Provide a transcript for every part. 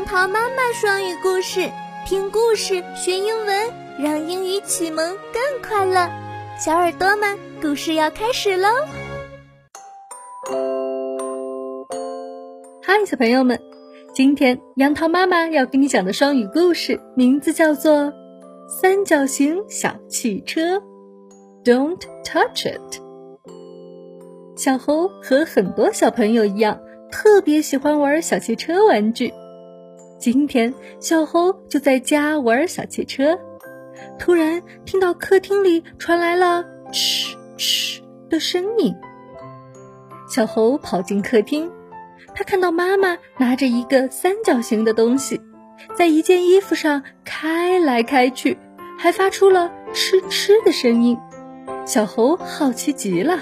杨桃妈妈双语故事，听故事学英文，让英语启蒙更快乐。小耳朵们，故事要开始喽！嗨，小朋友们，今天杨桃妈妈要给你讲的双语故事名字叫做《三角形小汽车》，Don't touch it。小猴和很多小朋友一样。特别喜欢玩小汽车玩具。今天，小猴就在家玩小汽车，突然听到客厅里传来了“哧哧”的声音。小猴跑进客厅，他看到妈妈拿着一个三角形的东西，在一件衣服上开来开去，还发出了“哧哧”的声音。小猴好奇极了。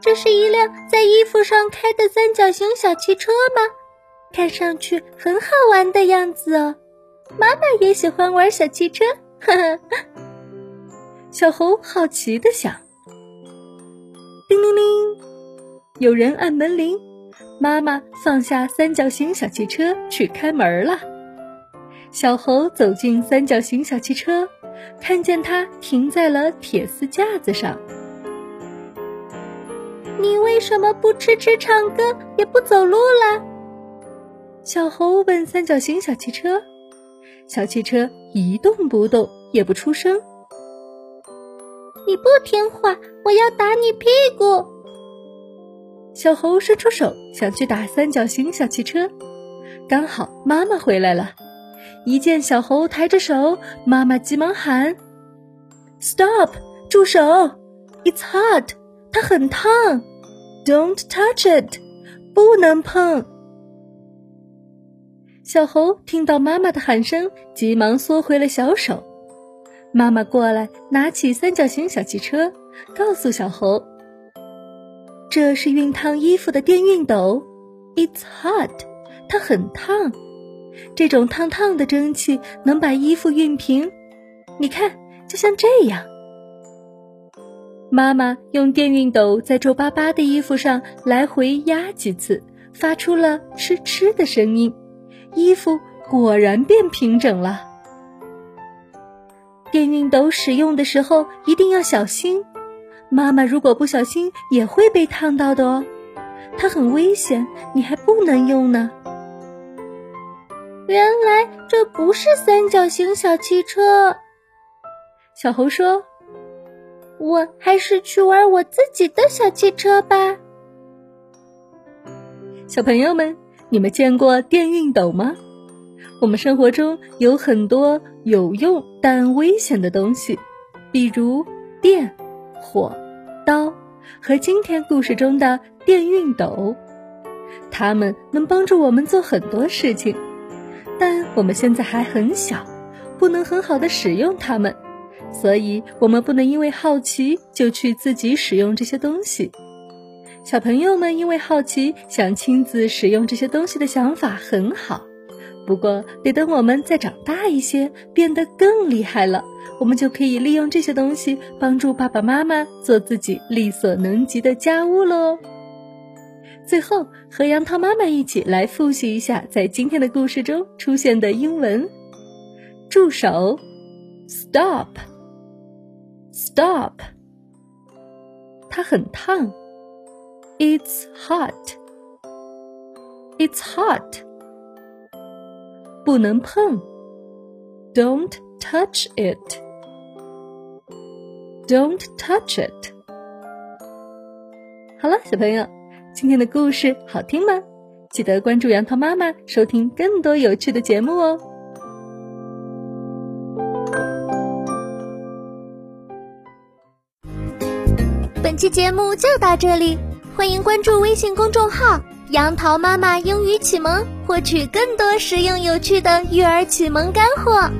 这是一辆在衣服上开的三角形小汽车吗？看上去很好玩的样子哦。妈妈也喜欢玩小汽车，呵呵。小猴好奇的想。叮铃铃，有人按门铃。妈妈放下三角形小汽车去开门了。小猴走进三角形小汽车，看见它停在了铁丝架子上。你为什么不吃吃唱歌，也不走路了？小猴问三角形小汽车。小汽车一动不动，也不出声。你不听话，我要打你屁股！小猴伸出手想去打三角形小汽车，刚好妈妈回来了。一见小猴抬着手，妈妈急忙喊：“Stop！住手！It's hot！它很烫。” Don't touch it，不能碰。小猴听到妈妈的喊声，急忙缩回了小手。妈妈过来，拿起三角形小汽车，告诉小猴：“这是熨烫衣服的电熨斗，It's hot，它很烫。这种烫烫的蒸汽能把衣服熨平。你看，就像这样。”妈妈用电熨斗在皱巴巴的衣服上来回压几次，发出了哧哧的声音，衣服果然变平整了。电熨斗使用的时候一定要小心，妈妈如果不小心也会被烫到的哦，它很危险，你还不能用呢。原来这不是三角形小汽车，小猴说。我还是去玩我自己的小汽车吧。小朋友们，你们见过电熨斗吗？我们生活中有很多有用但危险的东西，比如电、火、刀和今天故事中的电熨斗，它们能帮助我们做很多事情，但我们现在还很小，不能很好的使用它们。所以，我们不能因为好奇就去自己使用这些东西。小朋友们因为好奇想亲自使用这些东西的想法很好，不过得等我们再长大一些，变得更厉害了，我们就可以利用这些东西帮助爸爸妈妈做自己力所能及的家务喽。最后，和杨桃妈妈一起来复习一下在今天的故事中出现的英文：助手，stop。Stop！它很烫。It's hot. It's hot. 不能碰。Don't touch it. Don't touch it. 好了，小朋友，今天的故事好听吗？记得关注杨桃妈妈，收听更多有趣的节目哦。本期节目就到这里，欢迎关注微信公众号“杨桃妈妈英语启蒙”，获取更多实用有趣的育儿启蒙干货。